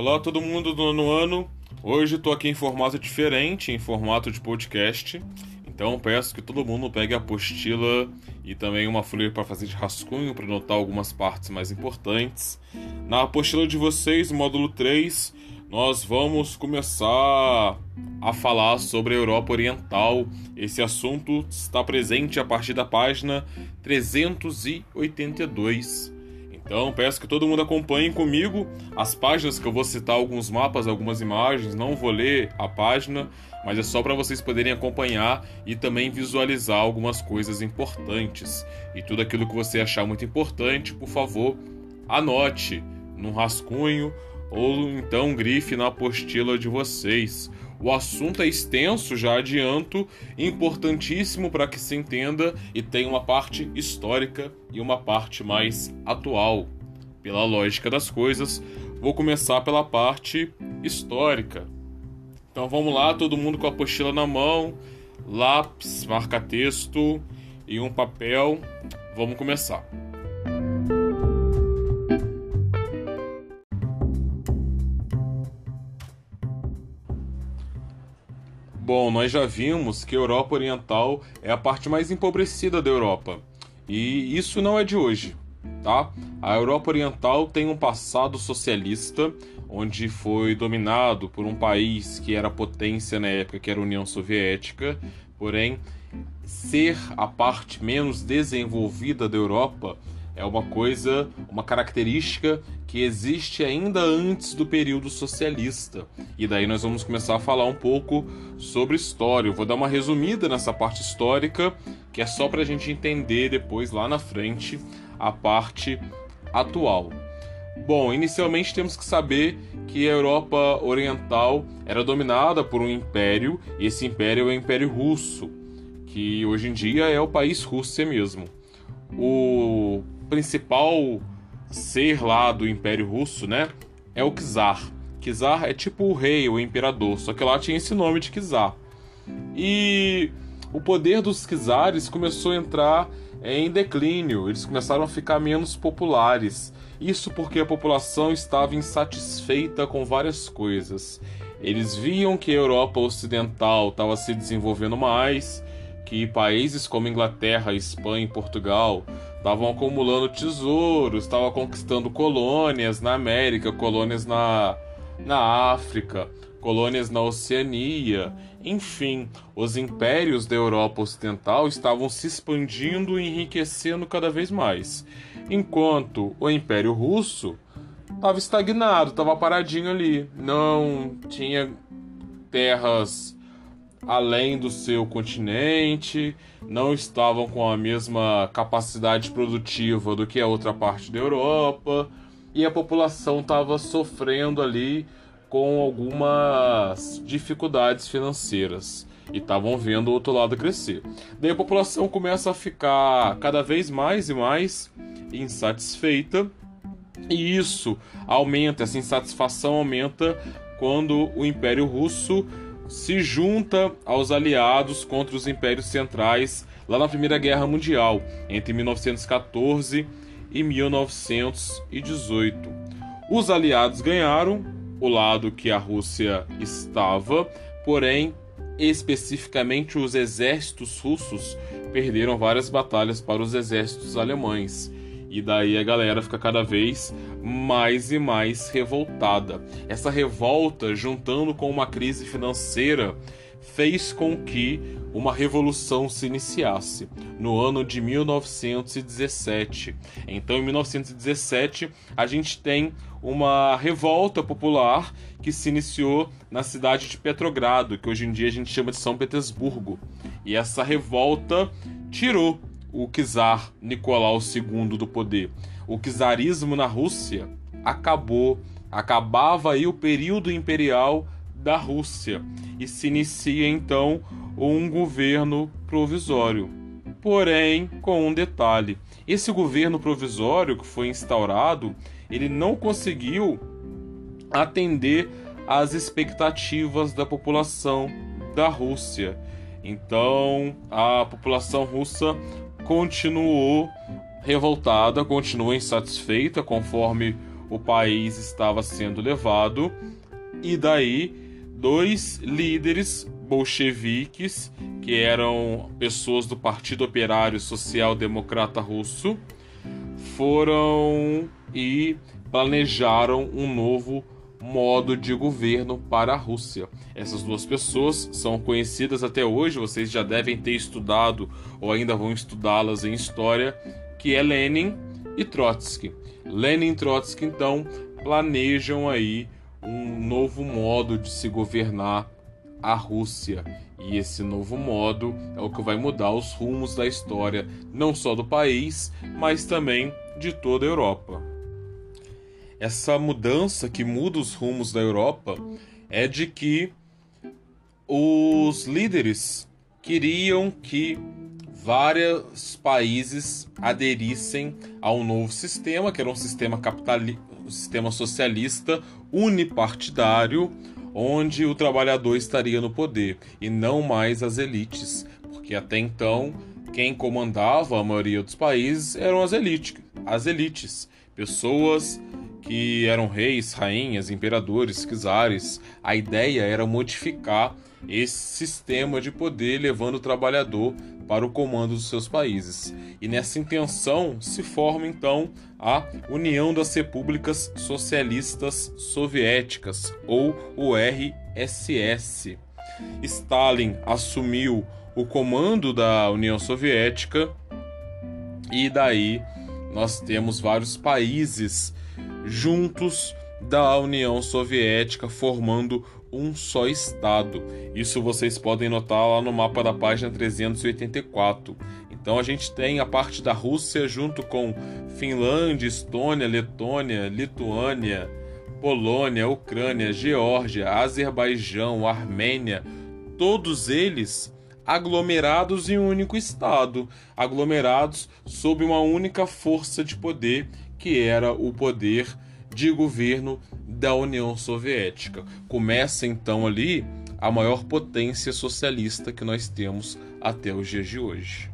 Olá todo mundo do nono ano. Hoje estou aqui em formato diferente, em formato de podcast. Então peço que todo mundo pegue a apostila e também uma folha para fazer de rascunho para notar algumas partes mais importantes. Na apostila de vocês, módulo 3, nós vamos começar a falar sobre a Europa Oriental. Esse assunto está presente a partir da página 382. Então peço que todo mundo acompanhe comigo as páginas que eu vou citar alguns mapas, algumas imagens, não vou ler a página, mas é só para vocês poderem acompanhar e também visualizar algumas coisas importantes. E tudo aquilo que você achar muito importante, por favor, anote num rascunho ou então grife na apostila de vocês. O assunto é extenso, já adianto, importantíssimo para que se entenda e tem uma parte histórica e uma parte mais atual. Pela lógica das coisas, vou começar pela parte histórica. Então vamos lá, todo mundo com a apostila na mão, lápis, marca-texto e um papel. Vamos começar. Bom, nós já vimos que a Europa Oriental é a parte mais empobrecida da Europa. E isso não é de hoje, tá? A Europa Oriental tem um passado socialista, onde foi dominado por um país que era potência na época, que era a União Soviética. Porém, ser a parte menos desenvolvida da Europa é uma coisa, uma característica que existe ainda antes do período socialista. E daí nós vamos começar a falar um pouco sobre história. Eu vou dar uma resumida nessa parte histórica, que é só para a gente entender depois lá na frente a parte atual. Bom, inicialmente temos que saber que a Europa Oriental era dominada por um império, e esse império é o Império Russo, que hoje em dia é o país Rússia mesmo. O principal ser lá do Império Russo, né, é o czar. Czar é tipo o rei, o imperador, só que lá tinha esse nome de czar. E o poder dos czares começou a entrar em declínio, eles começaram a ficar menos populares. Isso porque a população estava insatisfeita com várias coisas. Eles viam que a Europa Ocidental estava se desenvolvendo mais, que países como Inglaterra, Espanha e Portugal estavam acumulando tesouros, estavam conquistando colônias na América, colônias na, na África, colônias na Oceania. Enfim, os impérios da Europa Ocidental estavam se expandindo e enriquecendo cada vez mais, enquanto o Império Russo estava estagnado, estava paradinho ali, não tinha terras além do seu continente, não estavam com a mesma capacidade produtiva do que a outra parte da Europa, e a população estava sofrendo ali com algumas dificuldades financeiras e estavam vendo o outro lado crescer. Daí a população começa a ficar cada vez mais e mais insatisfeita, e isso aumenta, essa insatisfação aumenta quando o Império Russo se junta aos aliados contra os impérios centrais lá na Primeira Guerra Mundial, entre 1914 e 1918. Os aliados ganharam o lado que a Rússia estava, porém, especificamente os exércitos russos perderam várias batalhas para os exércitos alemães. E daí a galera fica cada vez mais e mais revoltada. Essa revolta, juntando com uma crise financeira, fez com que uma revolução se iniciasse no ano de 1917. Então, em 1917, a gente tem uma revolta popular que se iniciou na cidade de Petrogrado, que hoje em dia a gente chama de São Petersburgo. E essa revolta tirou o czar Nicolau II do poder. O czarismo na Rússia acabou, acabava aí o período imperial da Rússia e se inicia então um governo provisório. Porém, com um detalhe: esse governo provisório que foi instaurado, ele não conseguiu atender às expectativas da população da Rússia. Então, a população russa continuou revoltada, continua insatisfeita conforme o país estava sendo levado, e daí dois líderes bolcheviques, que eram pessoas do Partido Operário Social Democrata Russo, foram e planejaram um novo modo de governo para a Rússia. Essas duas pessoas são conhecidas até hoje, vocês já devem ter estudado ou ainda vão estudá-las em história, que é Lenin e Trotsky. Lenin e Trotsky então planejam aí um novo modo de se governar a Rússia. E esse novo modo é o que vai mudar os rumos da história, não só do país, mas também de toda a Europa. Essa mudança que muda os rumos da Europa é de que os líderes queriam que vários países aderissem a um novo sistema, que era um sistema capitalista, um sistema socialista unipartidário, onde o trabalhador estaria no poder e não mais as elites, porque até então quem comandava a maioria dos países eram as elites, as elites, pessoas que eram reis, rainhas, imperadores, czares. A ideia era modificar esse sistema de poder levando o trabalhador para o comando dos seus países. E nessa intenção se forma então a União das Repúblicas Socialistas Soviéticas, ou o RSS. Stalin assumiu o comando da União Soviética e daí nós temos vários países juntos da União Soviética formando um só estado. Isso vocês podem notar lá no mapa da página 384. Então a gente tem a parte da Rússia junto com Finlândia, Estônia, Letônia, Lituânia, Polônia, Ucrânia, Geórgia, Azerbaijão, Armênia, todos eles aglomerados em um único estado, aglomerados sob uma única força de poder, que era o poder de governo da União Soviética. Começa então ali a maior potência socialista que nós temos até os dias de hoje.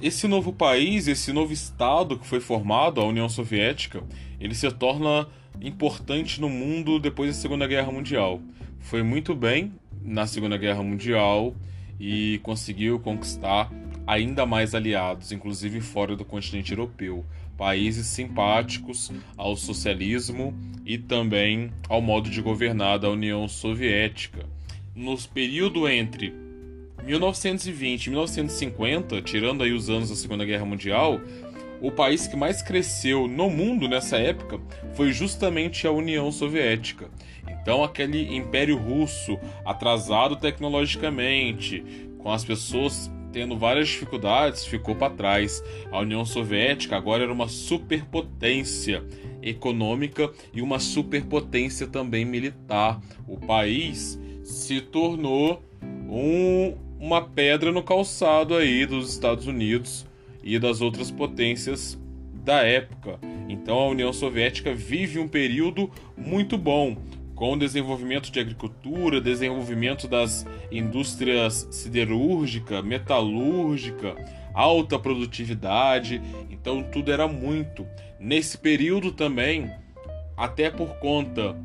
Esse novo país, esse novo estado que foi formado, a União Soviética, ele se torna importante no mundo depois da Segunda Guerra Mundial. Foi muito bem na Segunda Guerra Mundial e conseguiu conquistar ainda mais aliados, inclusive fora do continente europeu, países simpáticos ao socialismo e também ao modo de governar da União Soviética. No período entre 1920 e 1950, tirando aí os anos da Segunda Guerra Mundial, o país que mais cresceu no mundo nessa época foi justamente a União Soviética. Então, aquele Império Russo atrasado tecnologicamente, com as pessoas tendo várias dificuldades, ficou para trás. A União Soviética agora era uma superpotência econômica e uma superpotência também militar. O país se tornou um, uma pedra no calçado aí dos Estados Unidos e das outras potências da época. Então a União Soviética vive um período muito bom, com desenvolvimento de agricultura, desenvolvimento das indústrias siderúrgica, metalúrgica, alta produtividade, então tudo era muito. Nesse período também, até por conta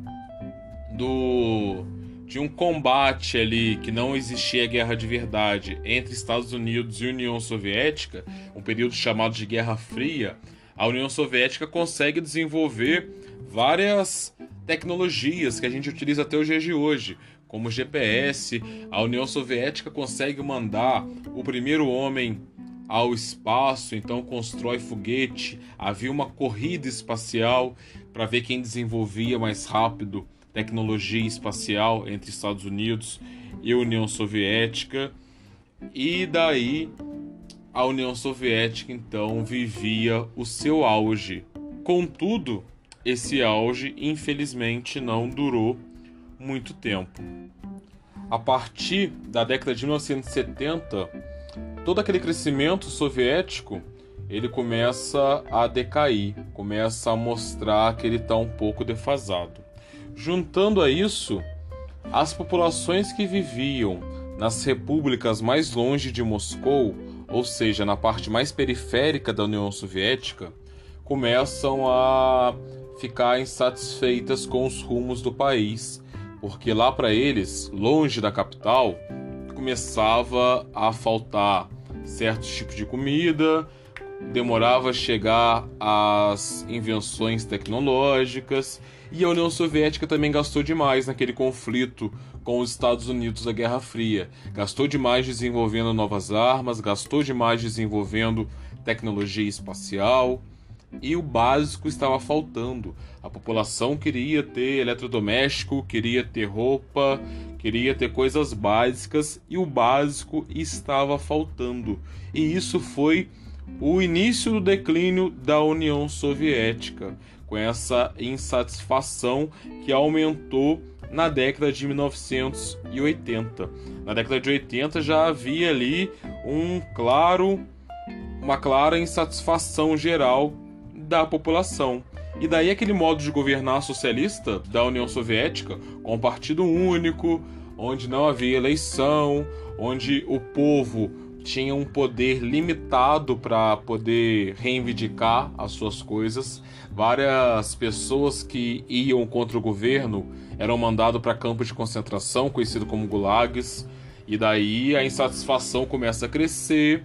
do de um combate ali que não existia guerra de verdade entre Estados Unidos e União Soviética, um período chamado de Guerra Fria, a União Soviética consegue desenvolver várias tecnologias que a gente utiliza até dias de hoje, como GPS. A União Soviética consegue mandar o primeiro homem ao espaço, então constrói foguete. Havia uma corrida espacial para ver quem desenvolvia mais rápido tecnologia espacial entre Estados Unidos e União Soviética. E daí a União Soviética então vivia o seu auge. Contudo, esse auge infelizmente não durou muito tempo. A partir da década de 1970, todo aquele crescimento soviético ele começa a decair, começa a mostrar que ele está um pouco defasado. Juntando a isso, as populações que viviam nas repúblicas mais longe de Moscou, ou seja, na parte mais periférica da União Soviética, começam a ficar insatisfeitas com os rumos do país, porque lá para eles, longe da capital, começava a faltar certos tipos de comida, demorava a chegar às invenções tecnológicas e a União Soviética também gastou demais naquele conflito com os Estados Unidos da Guerra Fria. Gastou demais desenvolvendo novas armas, gastou demais desenvolvendo tecnologia espacial e o básico estava faltando. A população queria ter eletrodoméstico, queria ter roupa, queria ter coisas básicas e o básico estava faltando. E isso foi o início do declínio da União Soviética com essa insatisfação que aumentou na década de 1980. Na década de 80 já havia ali um claro uma clara insatisfação geral da população. E daí aquele modo de governar socialista da União Soviética, com um partido único, onde não havia eleição, onde o povo tinha um poder limitado para poder reivindicar as suas coisas. Várias pessoas que iam contra o governo eram mandadas para campos de concentração, conhecido como gulags, e daí a insatisfação começa a crescer,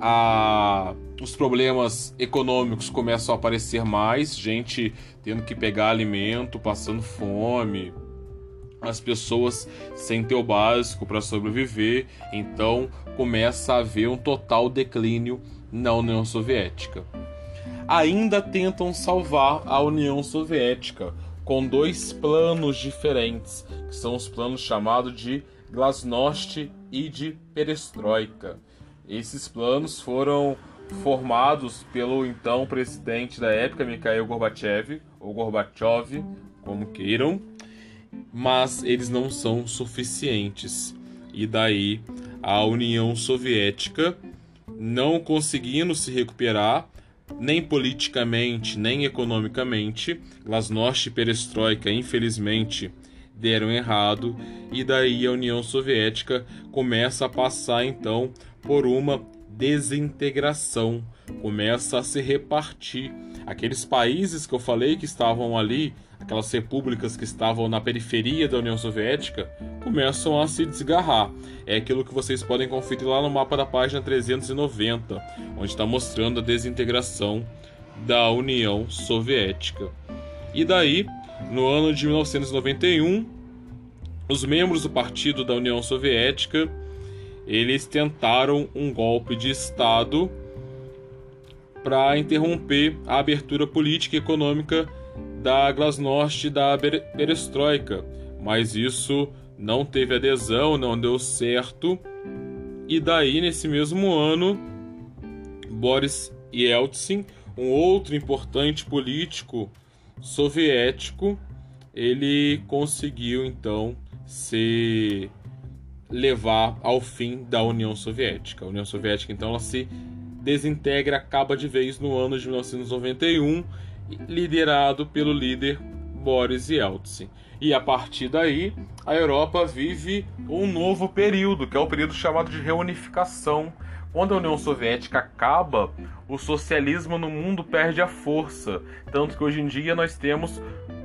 a... os problemas econômicos começam a aparecer mais, gente tendo que pegar alimento, passando fome, as pessoas sem ter o básico para sobreviver, então começa a haver um total declínio na União Soviética. Ainda tentam salvar a União Soviética com dois planos diferentes, que são os planos chamados de Glasnost e de Perestroika. Esses planos foram formados pelo então presidente da época, Mikhail Gorbachev, ou Gorbachev, como queiram, mas eles não são suficientes. E daí a União Soviética, não conseguindo se recuperar, nem politicamente, nem economicamente, Glasnost e Perestroika, infelizmente, deram errado, e daí a União Soviética começa a passar então por uma desintegração, começa a se repartir. Aqueles países que eu falei que estavam ali aquelas repúblicas que estavam na periferia da União Soviética, começam a se desgarrar. É aquilo que vocês podem conferir lá no mapa da página 390, onde está mostrando a desintegração da União Soviética. E daí, no ano de 1991, os membros do Partido da União Soviética eles tentaram um golpe de Estado para interromper a abertura política e econômica da Glasnost e da Perestroika, mas isso não teve adesão, não deu certo. E daí, nesse mesmo ano, Boris Yeltsin, um outro importante político soviético, ele conseguiu então se levar ao fim da União Soviética. A União Soviética então ela se desintegra, acaba de vez no ano de 1991 liderado pelo líder Boris Yeltsin. E a partir daí, a Europa vive um novo período, que é o período chamado de reunificação. Quando a União Soviética acaba, o socialismo no mundo perde a força. Tanto que hoje em dia nós temos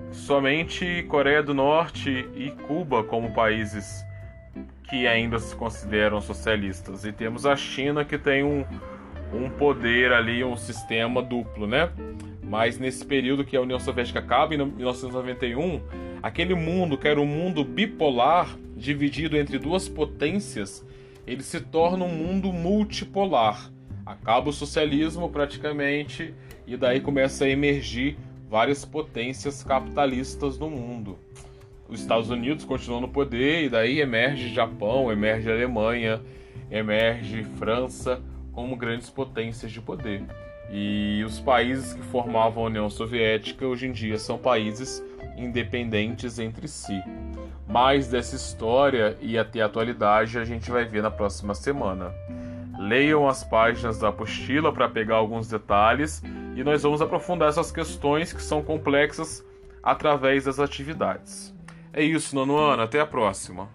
somente Coreia do Norte e Cuba como países que ainda se consideram socialistas. E temos a China que tem um, um poder ali, um sistema duplo, né? Mas nesse período que a União Soviética acaba, em 1991, aquele mundo que era um mundo bipolar, dividido entre duas potências, ele se torna um mundo multipolar. Acaba o socialismo praticamente e daí começa a emergir várias potências capitalistas no mundo. Os Estados Unidos continuam no poder e daí emerge Japão, emerge Alemanha, emerge França como grandes potências de poder. E os países que formavam a União Soviética hoje em dia são países independentes entre si. Mais dessa história e até a atualidade a gente vai ver na próxima semana. Leiam as páginas da apostila para pegar alguns detalhes e nós vamos aprofundar essas questões que são complexas através das atividades. É isso, nono ano, até a próxima.